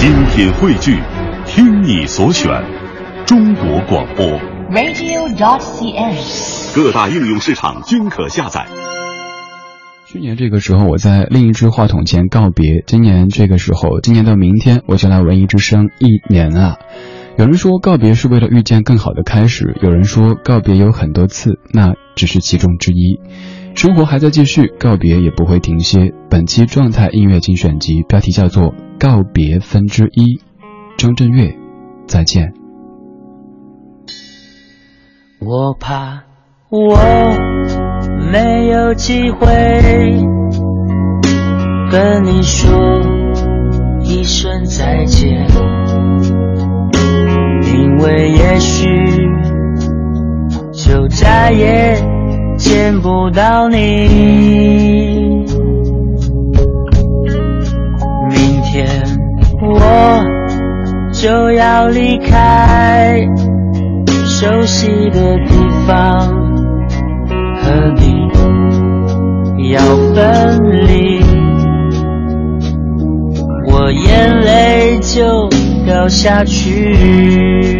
精品汇聚，听你所选，中国广播。radio.dot.cn，。各大应用市场均可下载。去年这个时候，我在另一只话筒前告别。今年这个时候，今年的明天，我就来文艺之声一年啊。有人说告别是为了遇见更好的开始，有人说告别有很多次，那只是其中之一。生活还在继续，告别也不会停歇。本期状态音乐精选集标题叫做《告别分之一》，张震岳，再见。我怕我没有机会跟你说一声再见，因为也许就再也见不到你。明天我就要离开。熟悉的地方，和你要分离，我眼泪就掉下去。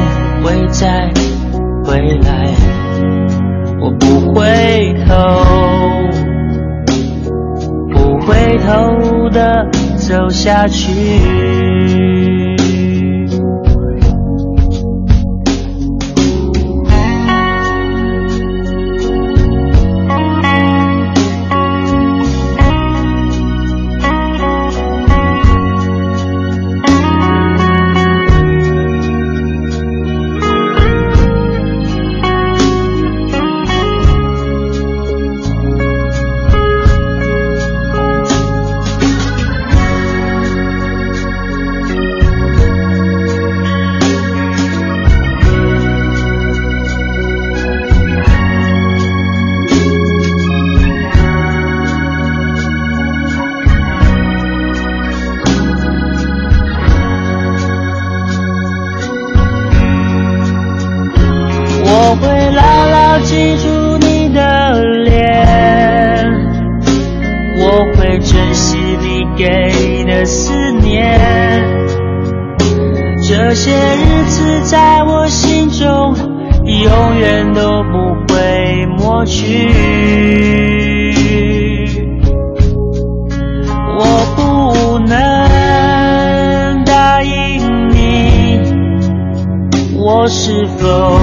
会再回来？我不回头，不回头的。走下去。是否？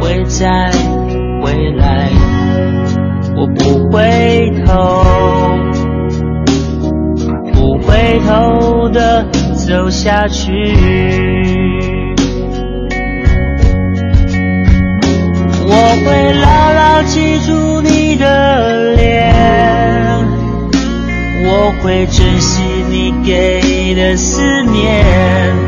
会再回来，我不回头，不回头的走下去。我会牢牢记住你的脸，我会珍惜你给的思念。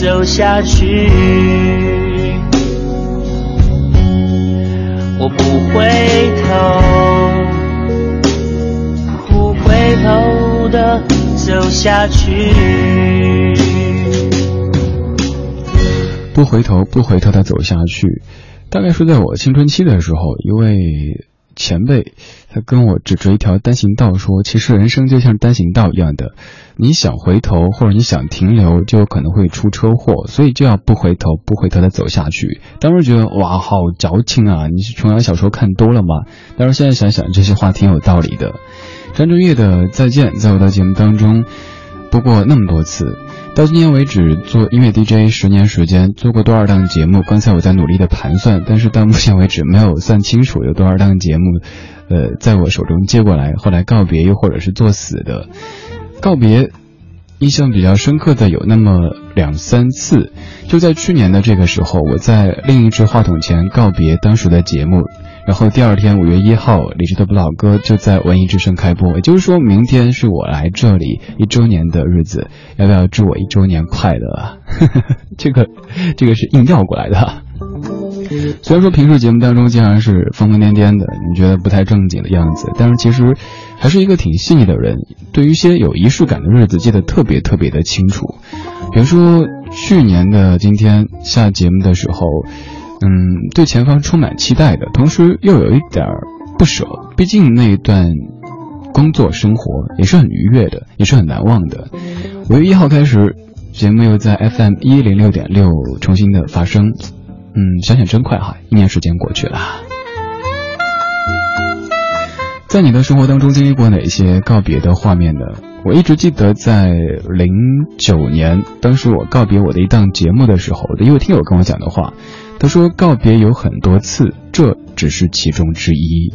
走下去，我不回头，不回头的走下去，不回头，不回头的走下去。大概是在我青春期的时候，一位前辈，他跟我指着一条单行道说：“其实人生就像单行道一样的，你想回头或者你想停留，就有可能会出车祸，所以就要不回头，不回头的走下去。”当时觉得哇，好矫情啊！你是琼瑶小说看多了吗？但是现在想想，这些话挺有道理的。张震岳的《再见》在我的节目当中播过那么多次，到今天为止做音乐 DJ 十年时间，做过多少档节目？刚才我在努力的盘算，但是到目前为止没有算清楚有多少档节目，呃，在我手中接过来，后来告别又或者是作死的告别。印象比较深刻的有那么两三次，就在去年的这个时候，我在另一只话筒前告别当时的节目，然后第二天五月一号，李志的不老歌就在文艺之声开播，也就是说明天是我来这里一周年的日子，要不要祝我一周年快乐？这个，这个是硬调过来的。虽然说平时节目当中经常是疯疯癫癫的，你觉得不太正经的样子，但是其实还是一个挺细腻的人。对于一些有仪式感的日子，记得特别特别的清楚。比如说去年的今天下节目的时候，嗯，对前方充满期待的，同时又有一点不舍。毕竟那一段工作生活也是很愉悦的，也是很难忘的。五月一号开始，节目又在 FM 一零六点六重新的发生。嗯，想想真快哈，一年时间过去了。在你的生活当中经历过哪些告别的画面呢？我一直记得在零九年，当时我告别我的一档节目的时候，的一位听友跟我讲的话，他说告别有很多次，这只是其中之一。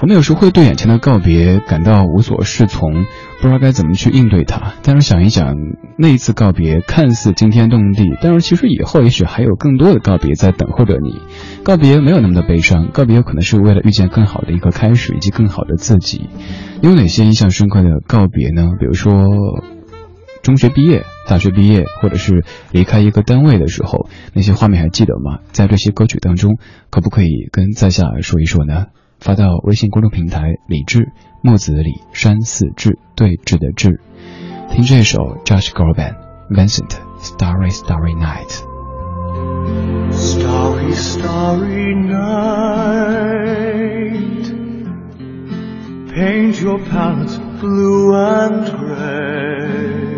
我们有时会对眼前的告别感到无所适从，不知道该怎么去应对它。但是想一想，那一次告别看似惊天动地，但是其实以后也许还有更多的告别在等候着你。告别没有那么的悲伤，告别有可能是为了遇见更好的一个开始，以及更好的自己。你有哪些印象深刻的告别呢？比如说中学毕业、大学毕业，或者是离开一个单位的时候，那些画面还记得吗？在这些歌曲当中，可不可以跟在下说一说呢？发到微信公众平台“李志木子李山寺志对峙的志”，听这首 Josh Groban Vincent Starry Starry Night。Starry Starry Night Paint your palette blue and gray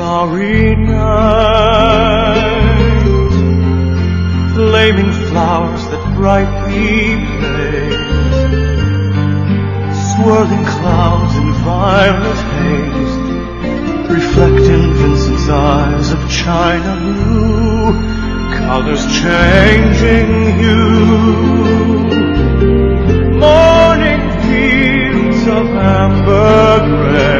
starry night, flaming flowers that brightly blaze, swirling clouds in violet haze, reflect in Vincent's eyes of china blue, colors changing hue. Morning fields of amber gray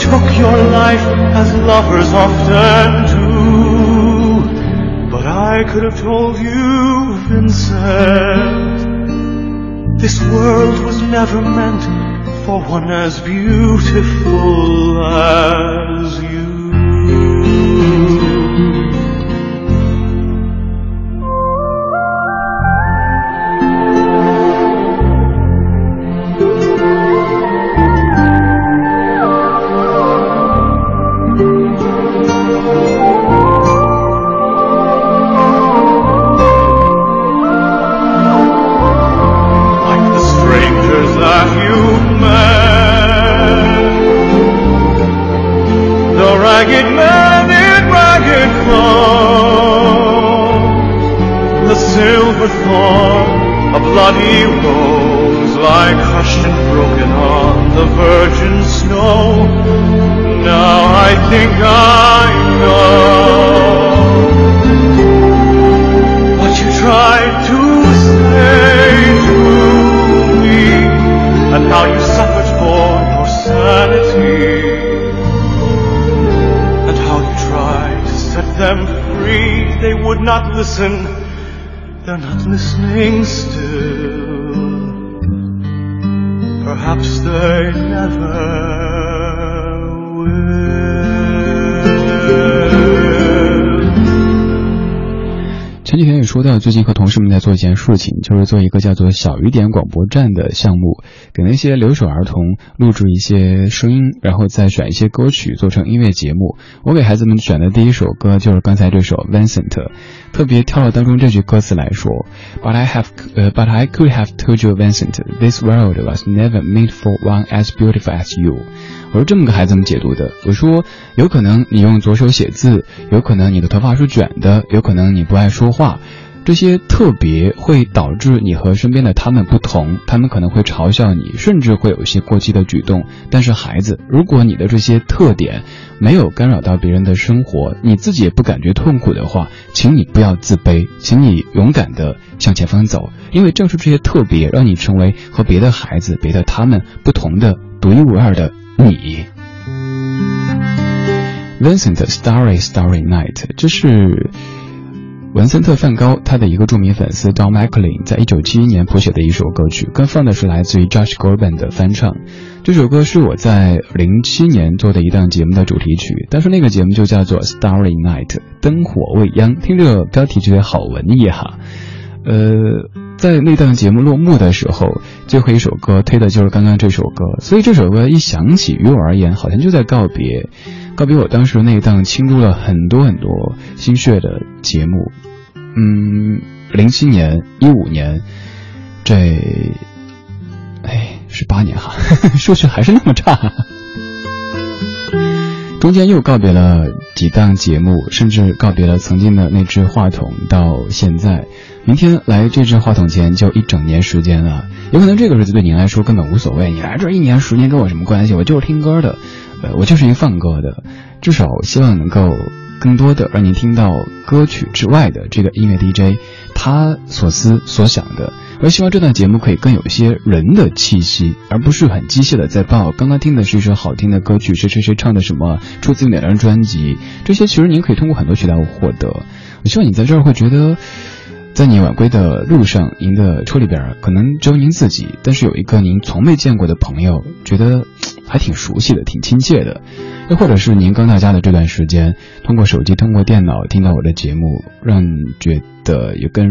took your life as lovers often do. But I could have told you said. This world was never meant for one as beautiful as listen, they're not listening still. Perhaps they never 前几天也说到，最近和同事们在做一件事情，就是做一个叫做“小雨点广播站”的项目，给那些留守儿童录制一些声音，然后再选一些歌曲做成音乐节目。我给孩子们选的第一首歌就是刚才这首《Vincent》，特别挑了当中这句歌词来说：“But I have, 呃、b u t I could have told you, Vincent, this world was never made for one as beautiful as you。”我是这么个孩子们解读的。我说，有可能你用左手写字，有可能你的头发是卷的，有可能你不爱说话，这些特别会导致你和身边的他们不同，他们可能会嘲笑你，甚至会有一些过激的举动。但是孩子，如果你的这些特点没有干扰到别人的生活，你自己也不感觉痛苦的话，请你不要自卑，请你勇敢的向前方走，因为正是这些特别，让你成为和别的孩子、别的他们不同的、独一无二的你。Vincent Starry Starry Night，这是文森特·梵高他的一个著名粉丝 Don McLean 在一九七一年谱写的一首歌曲，更放的是来自于 Josh g o r b a n 的翻唱。这首歌是我在零七年做的一档节目的主题曲，当时那个节目就叫做 Starry Night，灯火未央。听这个标题觉得好文艺哈。呃，在那档节目落幕的时候，最后一首歌推的就是刚刚这首歌，所以这首歌一响起，于我而言好像就在告别，告别我当时那一档倾注了很多很多心血的节目。嗯，零七年、一五年，这，哎，是八年哈，数学还是那么差。中间又告别了几档节目，甚至告别了曾经的那只话筒，到现在，明天来这只话筒前就一整年时间了。有可能这个日子对您来说根本无所谓，你来这一年时间跟我什么关系？我就是听歌的，呃，我就是一放歌的。至少希望能够更多的让您听到歌曲之外的这个音乐 DJ 他所思所想的。我希望这档节目可以更有一些人的气息，而不是很机械的在报。刚刚听的是一首好听的歌曲，谁谁谁唱的什么，出自于哪张专辑，这些其实您可以通过很多渠道获得。我希望你在这儿会觉得，在你晚归的路上，您的车里边可能只有您自己，但是有一个您从未见过的朋友，觉得还挺熟悉的，挺亲切的。又或者是您刚到家的这段时间，通过手机、通过电脑听到我的节目，让你觉得有跟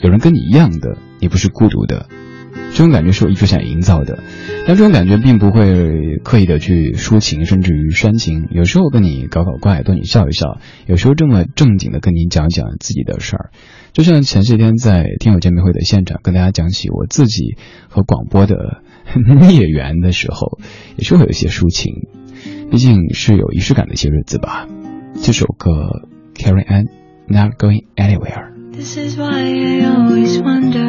有人跟你一样的。你不是孤独的，这种感觉是我一直想营造的，但这种感觉并不会刻意的去抒情，甚至于煽情。有时候跟你搞搞怪，逗你笑一笑；有时候这么正经的跟你讲讲自己的事儿。就像前些天在听友见面会的现场，跟大家讲起我自己和广播的孽缘的时候，也是会有一些抒情。毕竟是有仪式感的一些日子吧。这首歌《Carry On Not Going Anywhere》。This is why I always wonder.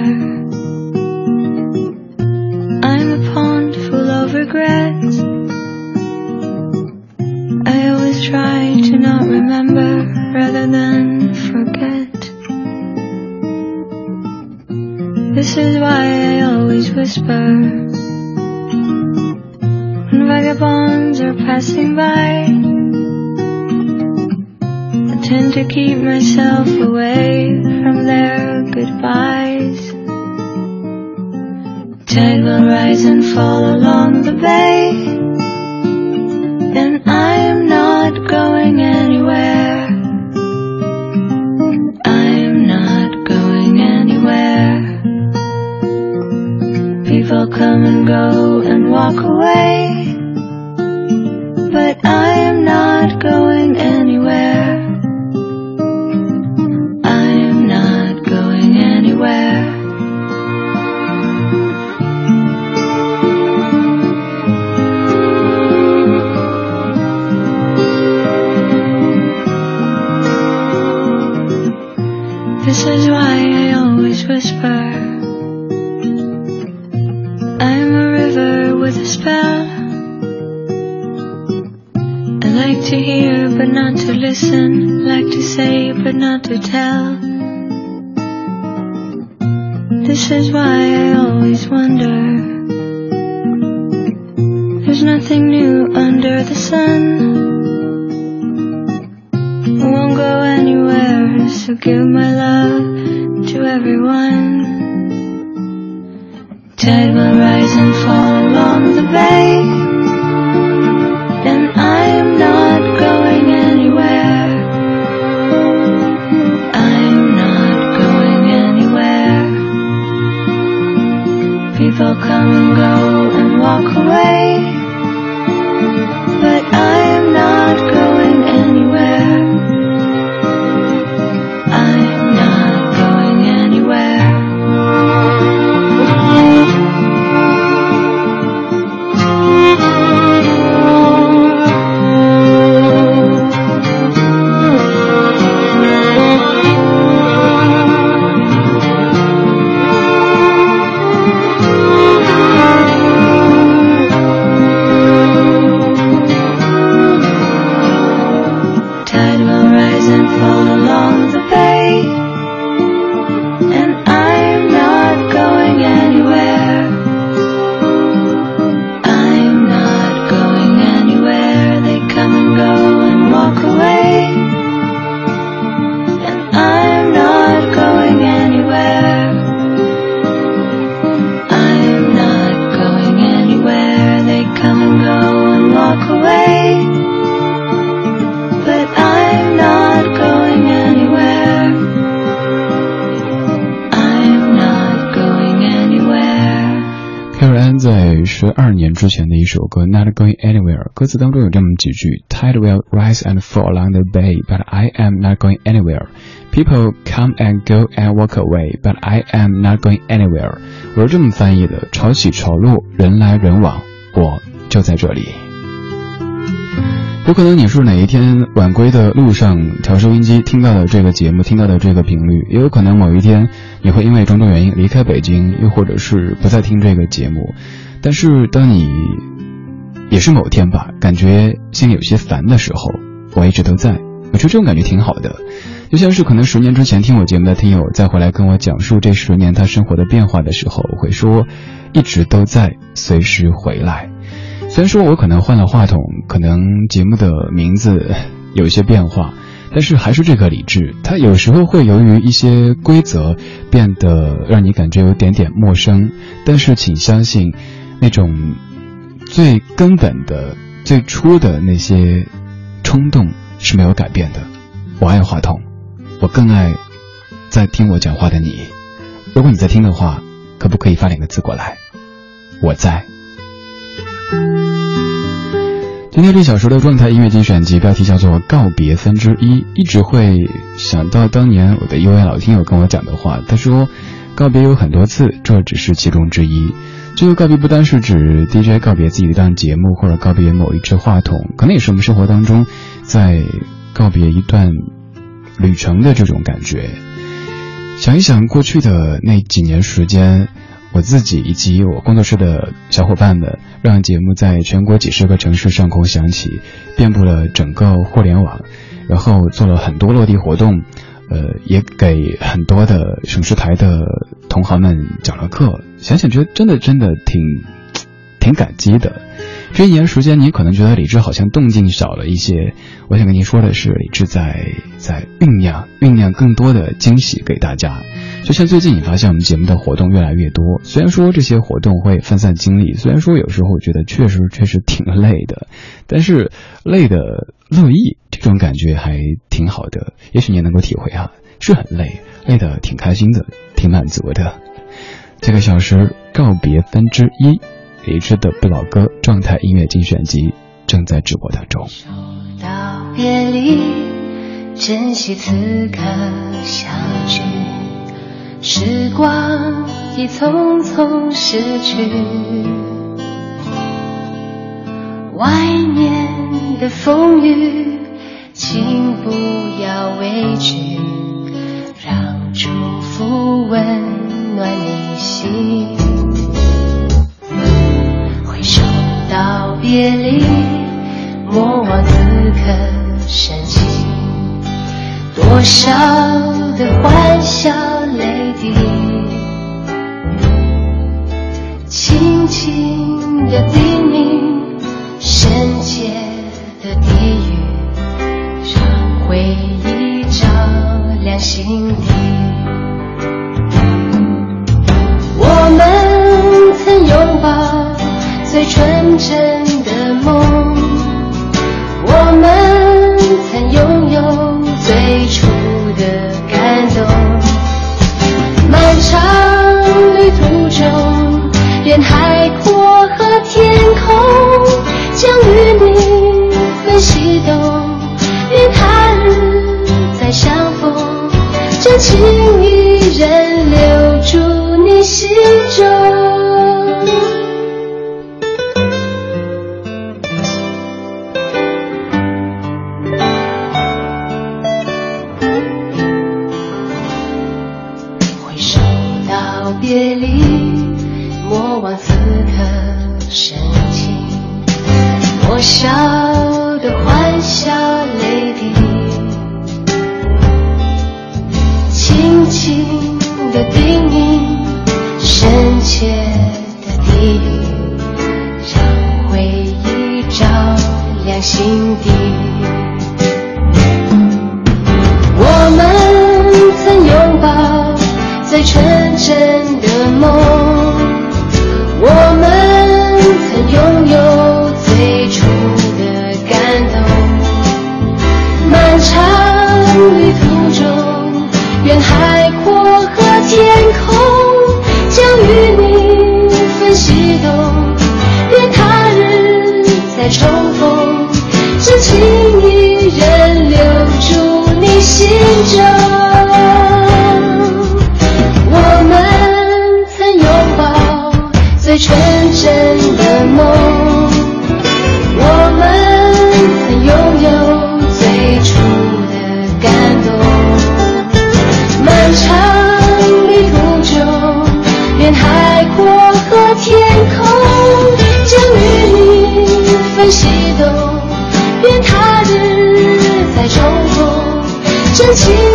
I'm a pond full of regrets. I always try to not remember rather than This is why I always whisper. When vagabonds are passing by, I tend to keep myself away from their goodbyes. Tide will rise and fall along the bay, come and go and walk away, Not Going Anywhere》，歌词当中有这么几句：Tide will rise and fall along the bay, but I am not going anywhere. People come and go and walk away, but I am not going anywhere. 我是这么翻译的：潮起潮落，人来人往，我就在这里。有可能你是哪一天晚归的路上调收音机听到的这个节目，听到的这个频率，也有可能某一天你会因为种种原因离开北京，又或者是不再听这个节目。但是当你也是某天吧，感觉心里有些烦的时候，我一直都在。我觉得这种感觉挺好的，就像是可能十年之前听我节目的听友再回来跟我讲述这十年他生活的变化的时候，会说一直都在，随时回来。虽然说我可能换了话筒，可能节目的名字 有一些变化，但是还是这个理智。它有时候会由于一些规则变得让你感觉有点点陌生，但是请相信，那种最根本的、最初的那些冲动是没有改变的。我爱话筒，我更爱在听我讲话的你。如果你在听的话，可不可以发两个字过来？我在。今天这小时的状态音乐精选集标题叫做《告别分之一》，一直会想到当年我的一位老听友跟我讲的话，他说，告别有很多次，这只是其中之一。这个告别不单是指 DJ 告别自己的一档节目，或者告别某一支话筒，可能也是我们生活当中在告别一段旅程的这种感觉。想一想过去的那几年时间。我自己以及我工作室的小伙伴们，让节目在全国几十个城市上空响起，遍布了整个互联网，然后做了很多落地活动，呃，也给很多的省市台的同行们讲了课。想想觉得真的真的挺挺感激的。这一年时间，你可能觉得李志好像动静少了一些。我想跟您说的是，李志在在酝酿酝酿更多的惊喜给大家。就像最近你发现我们节目的活动越来越多，虽然说这些活动会分散精力，虽然说有时候觉得确实确实挺累的，但是累的乐意这种感觉还挺好的。也许你也能够体会啊，是很累，累的挺开心的，挺满足的。这个小时告别分之一，李志的不老歌状态音乐精选集正在直播当中。道别离，珍惜此刻相聚。时光已匆匆逝去，外面的风雨，请不要畏惧，让祝福温暖你心。挥手道别离，莫忘此刻深情。多少的欢笑泪滴，轻轻的叮咛，深切亮心底。着真情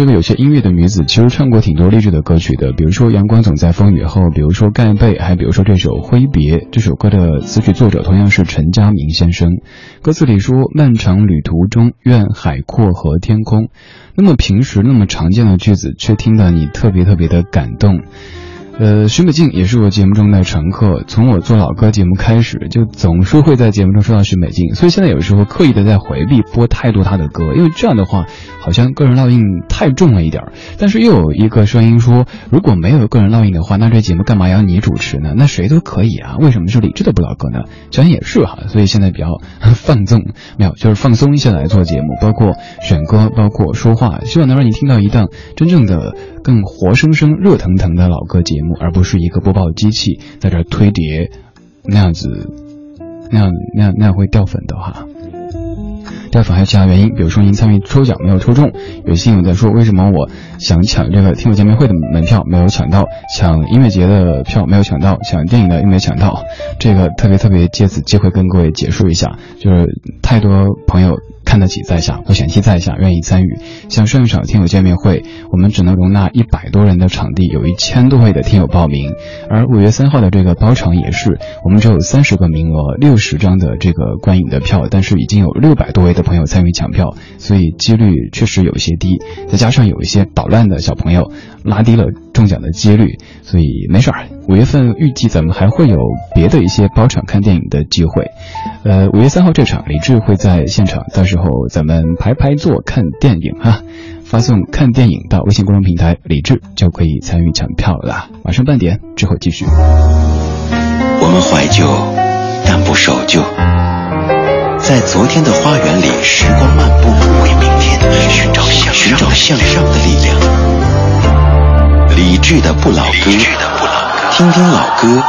这个有些音乐的女子，其实唱过挺多励志的歌曲的，比如说《阳光总在风雨后》，比如说《盖被》，还比如说这首《挥别》。这首歌的词曲作者同样是陈佳明先生。歌词里说：“漫长旅途中，愿海阔和天空。”那么平时那么常见的句子，却听得你特别特别的感动。呃，许美静也是我节目中的常客。从我做老歌节目开始，就总是会在节目中说到许美静，所以现在有时候刻意的在回避播太多她的歌，因为这样的话好像个人烙印太重了一点儿。但是又有一个声音说，如果没有个人烙印的话，那这节目干嘛要你主持呢？那谁都可以啊，为什么是李志的不老歌呢？想想也是哈，所以现在比较放纵，没有就是放松一下来做节目，包括选歌，包括说话，希望能让你听到一档真正的。更活生生、热腾腾的老歌节目，而不是一个播报机器在这推碟，那样子，那样、那样、那样会掉粉的哈。掉粉还有其他原因，比如说您参与抽奖没有抽中，有些友在说为什么我想抢这个听友见面会的门票没有抢到，抢音乐节的票没有抢到，抢电影的又没抢到，这个特别特别借此机会跟各位解释一下，就是太多朋友。看得起在下，不嫌弃在下，愿意参与。像上一场听友见面会，我们只能容纳一百多人的场地，有一千多位的听友报名。而五月三号的这个包场也是，我们只有三十个名额，六十张的这个观影的票，但是已经有六百多位的朋友参与抢票，所以几率确实有一些低。再加上有一些捣乱的小朋友，拉低了中奖的几率，所以没事儿。五月份预计咱们还会有别的一些包场看电影的机会。呃，五月三号这场，李志会在现场，到时候咱们排排坐看电影哈。发送看电影到微信公众平台，李志就可以参与抢票了。晚上半点之后继续。我们怀旧，但不守旧，在昨天的花园里时光漫步，为明天寻找向寻找向上的力量。理智的不老歌，听听老歌，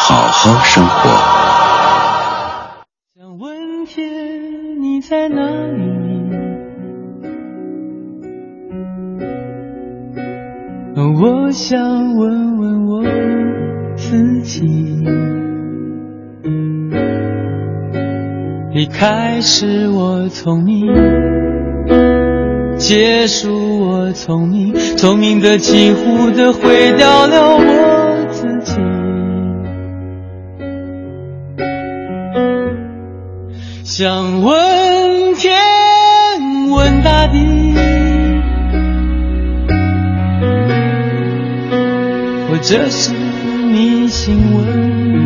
好好生活。想问天，你在哪里？我想问问我自己。离开时我聪明，结束我聪明，聪明的几乎的毁掉了我自己。想问天。问大地，或者是迷信问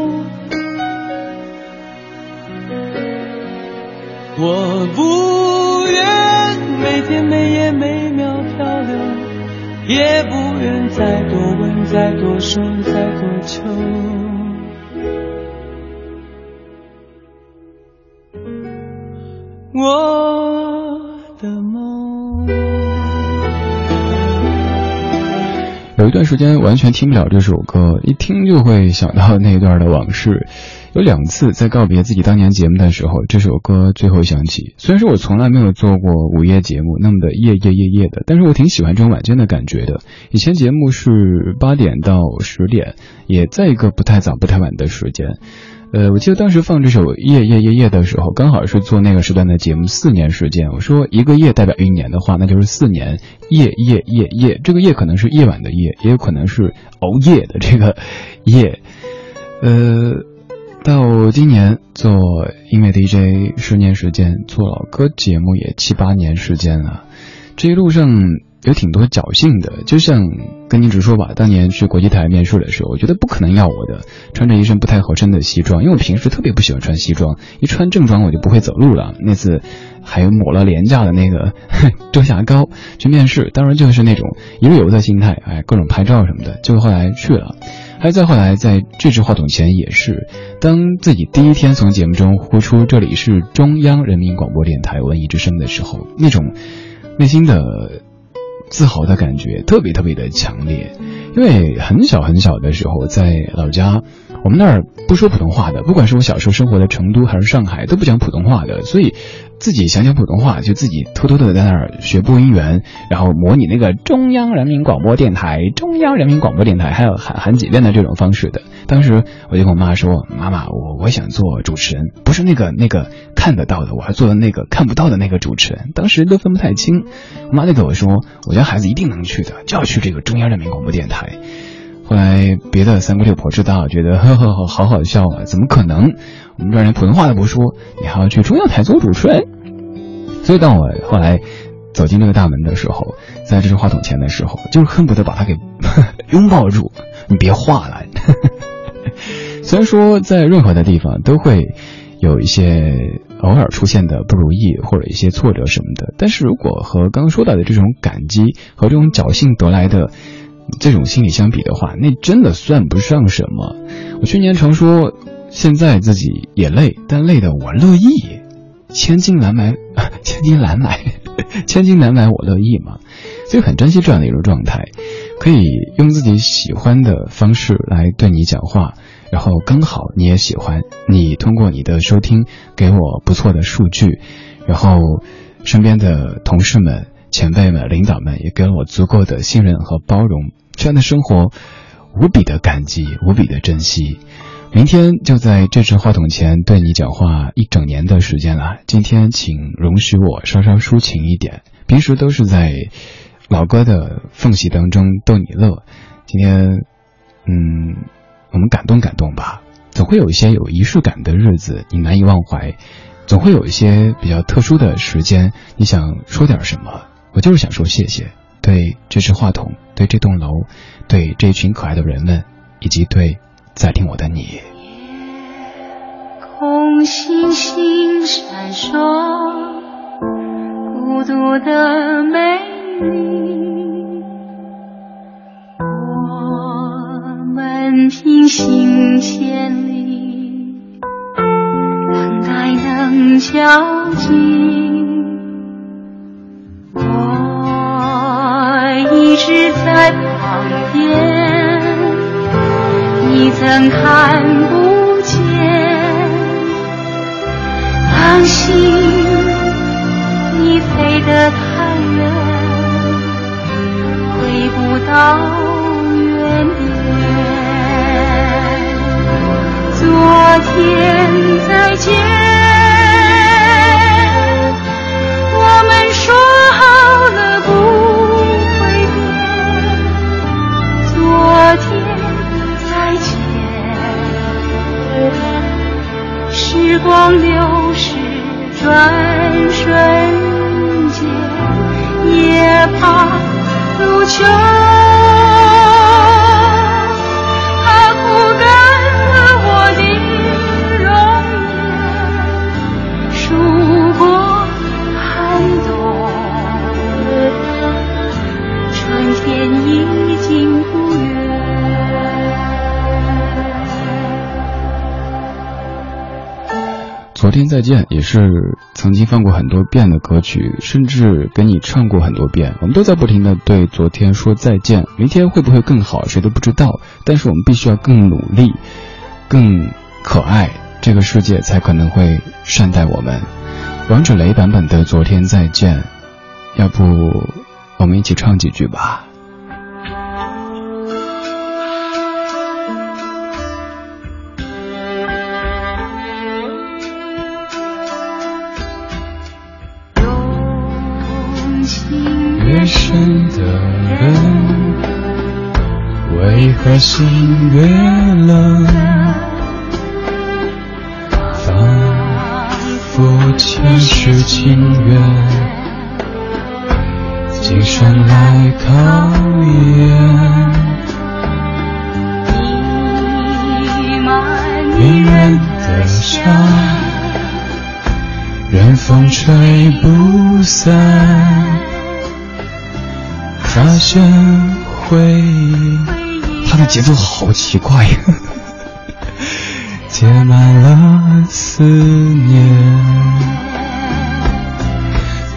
我不愿每天每夜每秒漂流，也不愿再多问、再多说、再多求。我的梦。有一段时间完全听不了这首歌，一听就会想到那段的往事。有两次在告别自己当年节目的时候，这首歌最后响起。虽然说我从来没有做过午夜节目那么的夜夜夜夜的，但是我挺喜欢这种晚间的感觉的。以前节目是八点到十点，也在一个不太早不太晚的时间。呃，我记得当时放这首《夜夜夜夜》的时候，刚好是做那个时段的节目，四年时间。我说一个夜代表一年的话，那就是四年。夜夜夜夜，这个夜可能是夜晚的夜，也有可能是熬夜的这个夜。呃，到今年做音乐 DJ 十年时间，做老歌节目也七八年时间了，这一路上。有挺多侥幸的，就像跟您直说吧，当年去国际台面试的时候，我觉得不可能要我的，穿着一身不太合身的西装，因为我平时特别不喜欢穿西装，一穿正装我就不会走路了。那次还抹了廉价的那个遮瑕膏去面试，当然就是那种一日游的心态，哎，各种拍照什么的。就后来去了，还有再后来在这支话筒前也是，当自己第一天从节目中呼出这里是中央人民广播电台文艺之声的时候，那种内心的。自豪的感觉特别特别的强烈，因为很小很小的时候在老家，我们那儿不说普通话的，不管是我小时候生活的成都还是上海，都不讲普通话的，所以自己想讲普通话，就自己偷偷的在那儿学播音员，然后模拟那个中央人民广播电台、中央人民广播电台，还有喊喊几遍的这种方式的。当时我就跟我妈说：“妈妈，我我想做主持人，不是那个那个看得到的，我还做那个看不到的那个主持人。”当时都分不太清，我妈就跟我说：“我家孩子一定能去的，就要去这个中央人民广播电台。”后来别的三姑六婆知道，觉得呵 呵呵，好好笑啊！怎么可能？我们这儿连普通话都不说，你还要去中央台做主持人？所以当我后来走进这个大门的时候，在这支话筒前的时候，就恨不得把他给 拥抱住。你别画了。虽然说在任何的地方都会有一些偶尔出现的不如意或者一些挫折什么的，但是如果和刚刚说到的这种感激和这种侥幸得来的这种心理相比的话，那真的算不上什么。我去年常说，现在自己也累，但累的我乐意。千金难买，千金难买，千金难买我乐意嘛。所以很珍惜这样的一种状态，可以用自己喜欢的方式来对你讲话。然后刚好你也喜欢，你通过你的收听给我不错的数据，然后身边的同事们、前辈们、领导们也给了我足够的信任和包容，这样的生活无比的感激，无比的珍惜。明天就在这支话筒前对你讲话一整年的时间了，今天请容许我稍稍抒情一点，平时都是在老歌的缝隙当中逗你乐，今天嗯。我们感动感动吧，总会有一些有仪式感的日子，你难以忘怀；总会有一些比较特殊的时间，你想说点什么。我就是想说谢谢，对这支话筒，对这栋楼，对这群可爱的人们，以及对在听我的你。夜空星星闪烁，孤独的美丽。我们平行千里，等待能交集。看是曾经放过很多遍的歌曲，甚至给你唱过很多遍。我们都在不停的对昨天说再见，明天会不会更好，谁都不知道。但是我们必须要更努力，更可爱，这个世界才可能会善待我们。王者雷版本的《昨天再见》，要不我们一起唱几句吧。的人，为何心越冷？仿佛前世情缘，今生来考验。迷人的笑，任风吹不散。发现回忆，他的节奏好奇怪，结满了思念。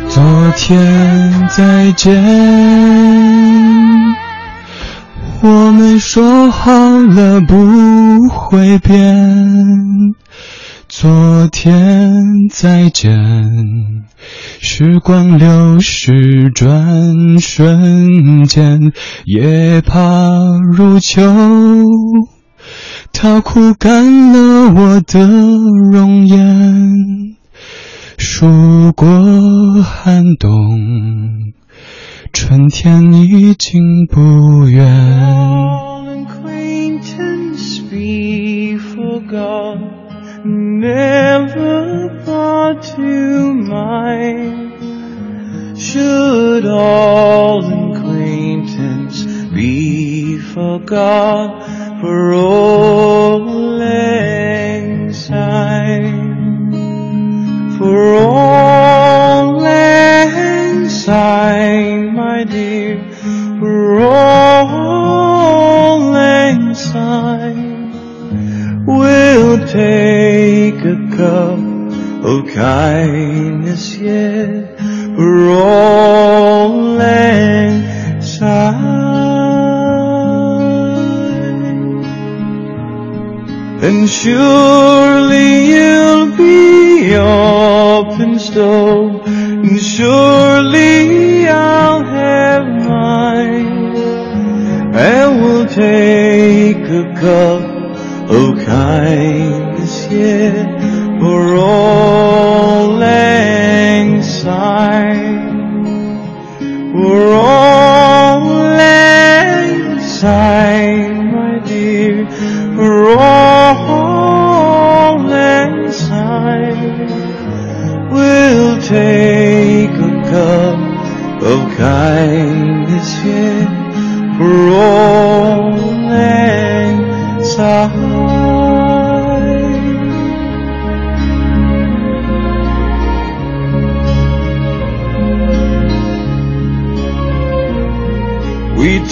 昨天再见，我们说好了不会变。昨天再见。时光流逝，转瞬间，也怕如秋。它枯干了我的容颜，数过寒冬，春天已经不远。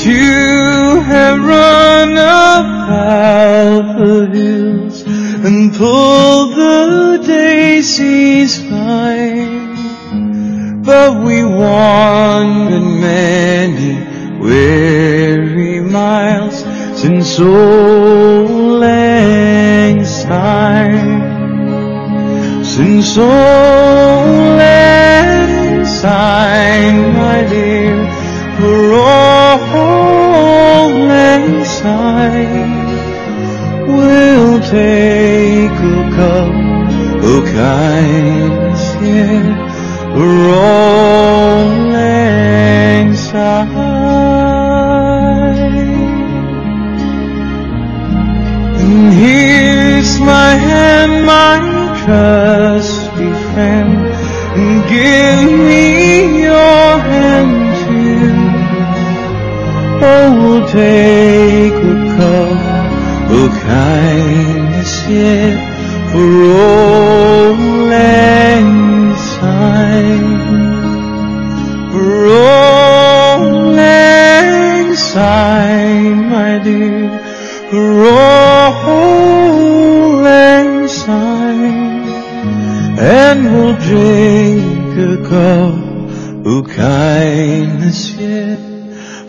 You have run up the hills and pulled the daisies vine, but we wandered many weary miles since old lang syne, since old lang syne, my dear roll inside. We'll take a cup of kindness here, roll inside. And here's my hand, my trusty friend, and give me Oh, take a cup of kindness here for all and time, for all and my dear, for all and and we'll drink a cup of kindness here.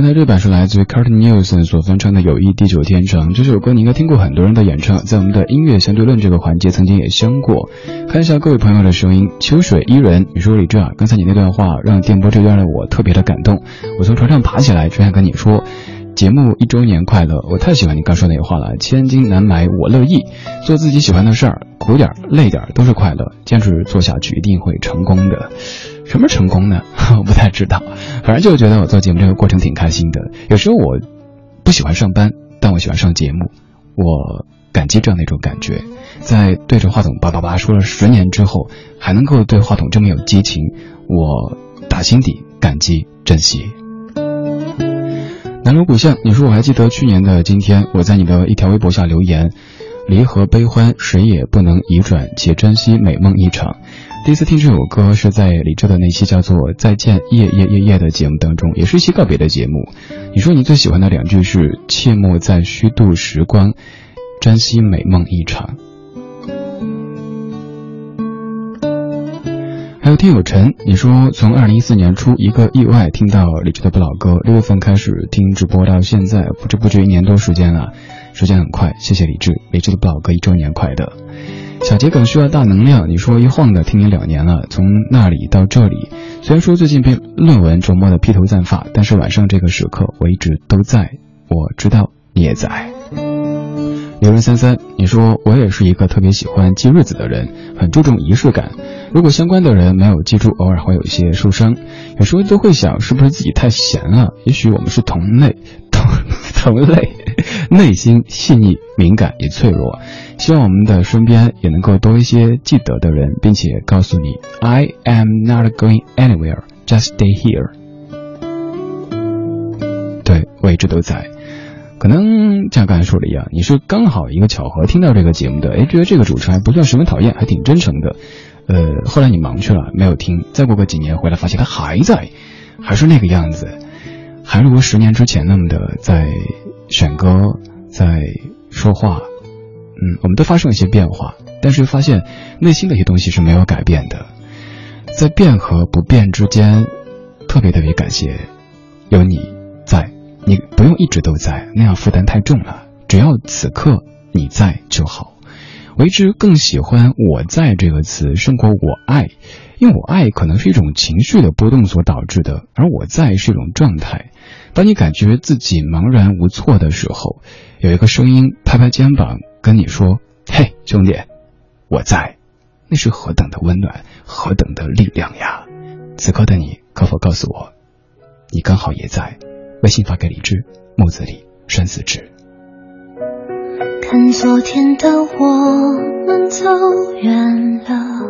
刚才这版是来自于 Carter Nielsen 所翻唱的《友谊地久天长》。这首歌你应该听过很多人的演唱，在我们的音乐相对论这个环节曾经也相过。看一下各位朋友的声音，秋水伊人，你说李志啊，刚才你那段话让电波这边的我特别的感动。我从床上爬起来，只想跟你说。节目一周年快乐！我太喜欢你刚说那句话了，千金难买我乐意，做自己喜欢的事儿，苦点累点都是快乐，坚持做下去一定会成功的。什么成功呢？我不太知道，反正就觉得我做节目这个过程挺开心的。有时候我不喜欢上班，但我喜欢上节目，我感激这样的一种感觉。在对着话筒叭叭叭说了十年之后，还能够对话筒这么有激情，我打心底感激珍惜。南锣鼓巷，你说我还记得去年的今天，我在你的一条微博下留言：离合悲欢，谁也不能移转，且珍惜美梦一场。第一次听这首歌是在李志的那期叫做《再见夜夜夜夜》的节目当中，也是一期告别的节目。你说你最喜欢的两句是“切莫再虚度时光，珍惜美梦一场”。还有听友陈，你说从二零一四年初一个意外听到李志的不老歌，六月份开始听直播到现在，不知不觉一年多时间了，时间很快，谢谢李志，李志的不老歌一周年快乐。小桔梗需要大能量，你说一晃的听你两年了，从那里到这里，虽然说最近被论文琢磨的披头散发，但是晚上这个时刻我一直都在，我知道你也在。刘人三三，你说我也是一个特别喜欢记日子的人，很注重仪式感。如果相关的人没有记住，偶尔会有一些受伤。有时候都会想，是不是自己太闲了？也许我们是同类，同同类，内心细腻、敏感也脆弱。希望我们的身边也能够多一些记得的人，并且告诉你，I am not going anywhere, just stay here。对我一直都在。可能像刚才说的一样，你是刚好一个巧合听到这个节目的，哎，觉得这个主持人还不算十分讨厌，还挺真诚的。呃，后来你忙去了，没有听，再过个几年回来，发现他还在，还是那个样子，还如十年之前那么的在选歌，在说话。嗯，我们都发生了一些变化，但是发现内心的一些东西是没有改变的，在变和不变之间，特别特别感谢有你在。你不用一直都在，那样负担太重了。只要此刻你在就好。我一直更喜欢“我在”这个词胜过“我爱”，因为我爱可能是一种情绪的波动所导致的，而我在是一种状态。当你感觉自己茫然无措的时候，有一个声音拍拍肩膀跟你说：“嘿，兄弟，我在。”那是何等的温暖，何等的力量呀！此刻的你，可否告诉我，你刚好也在？微信发给李志，木子李，山子志。看昨天的我们走远了，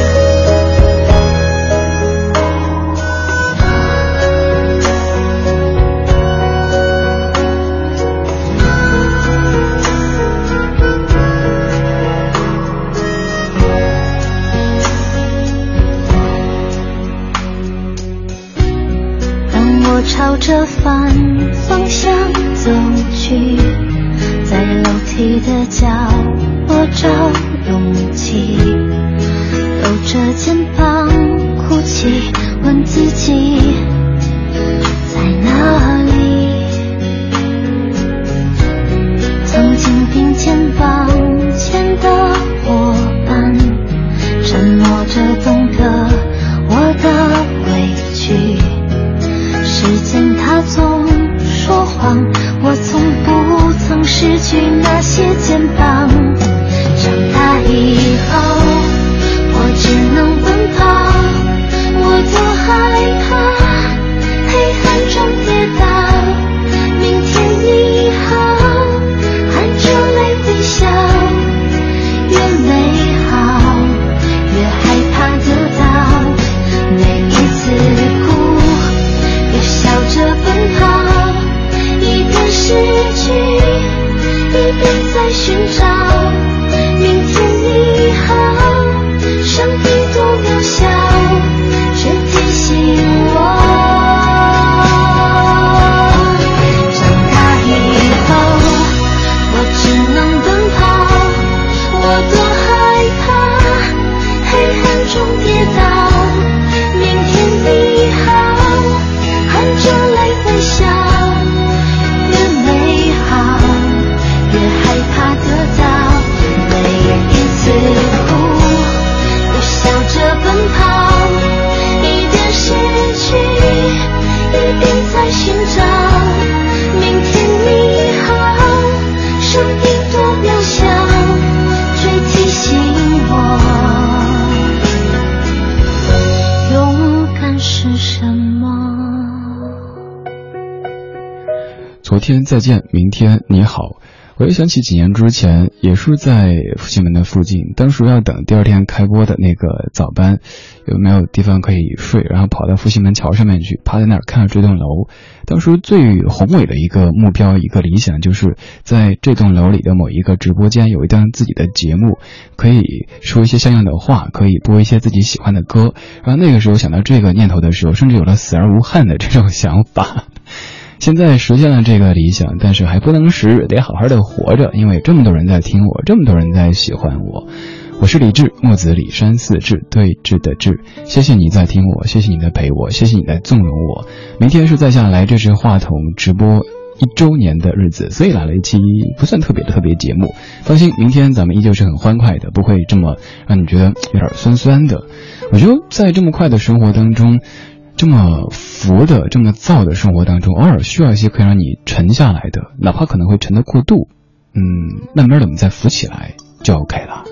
着反方向走去，在楼梯的角落找勇气，抖着肩膀哭泣，问自己天再见，明天你好。我又想起几年之前，也是在复兴门的附近，当时要等第二天开播的那个早班，有没有地方可以睡，然后跑到复兴门桥上面去，趴在那儿看着这栋楼。当时最宏伟的一个目标，一个理想，就是在这栋楼里的某一个直播间有一段自己的节目，可以说一些像样的话，可以播一些自己喜欢的歌。然后那个时候想到这个念头的时候，甚至有了死而无憾的这种想法。现在实现了这个理想，但是还不能时，得好好的活着，因为这么多人在听我，这么多人在喜欢我。我是李志，木子李山四志对峙的志。谢谢你在听我，谢谢你在陪我，谢谢你在纵容我。明天是在下来这支话筒直播一周年的日子，所以来了一期不算特别特别节目。放心，明天咱们依旧是很欢快的，不会这么让你觉得有点酸酸的。我觉得在这么快的生活当中。这么浮的、这么燥的生活当中，偶尔需要一些可以让你沉下来的，哪怕可能会沉得过度，嗯，慢慢的我们再浮起来就 OK 了。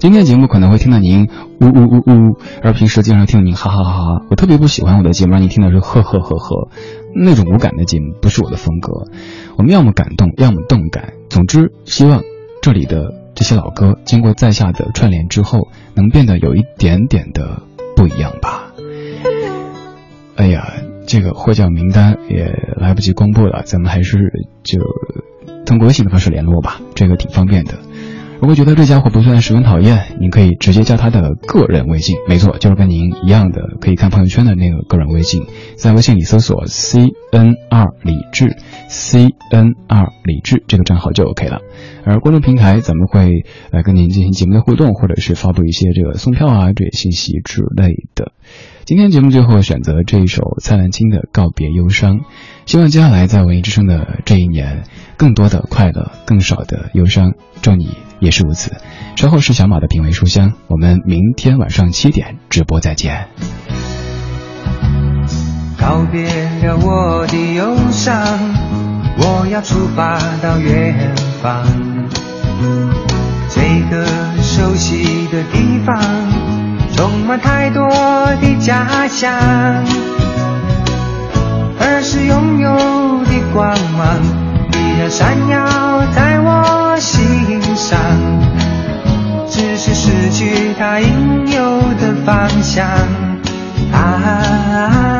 今天的节目可能会听到您呜呜呜呜，而平时经常听到您哈哈哈哈。我特别不喜欢我的节目让您听到是呵呵呵呵，那种无感的节目不是我的风格。我们要么感动，要么动感。总之，希望这里的这些老歌经过在下的串联之后，能变得有一点点的不一样吧。哎呀，这个获奖名单也来不及公布了，咱们还是就通过微信的方式联络吧，这个挺方便的。如果觉得这家伙不算十分讨厌，您可以直接加他的个人微信，没错，就是跟您一样的，可以看朋友圈的那个个人微信，在微信里搜索 C N 二李志，C N 二李志这个账号就 OK 了。而公众平台，咱们会来跟您进行节目的互动，或者是发布一些这个送票啊这些信息之类的。今天节目最后选择这一首蔡澜清的《告别忧伤》，希望接下来在文艺之声的这一年，更多的快乐，更少的忧伤。祝你也是如此。稍后是小马的品味书香，我们明天晚上七点直播再见。告别了我的忧伤，我要出发到远方，这个熟悉的地方，充满太多的家乡，儿时拥有的光芒，依然闪耀在我心上，只是失去它应有的方向。啊，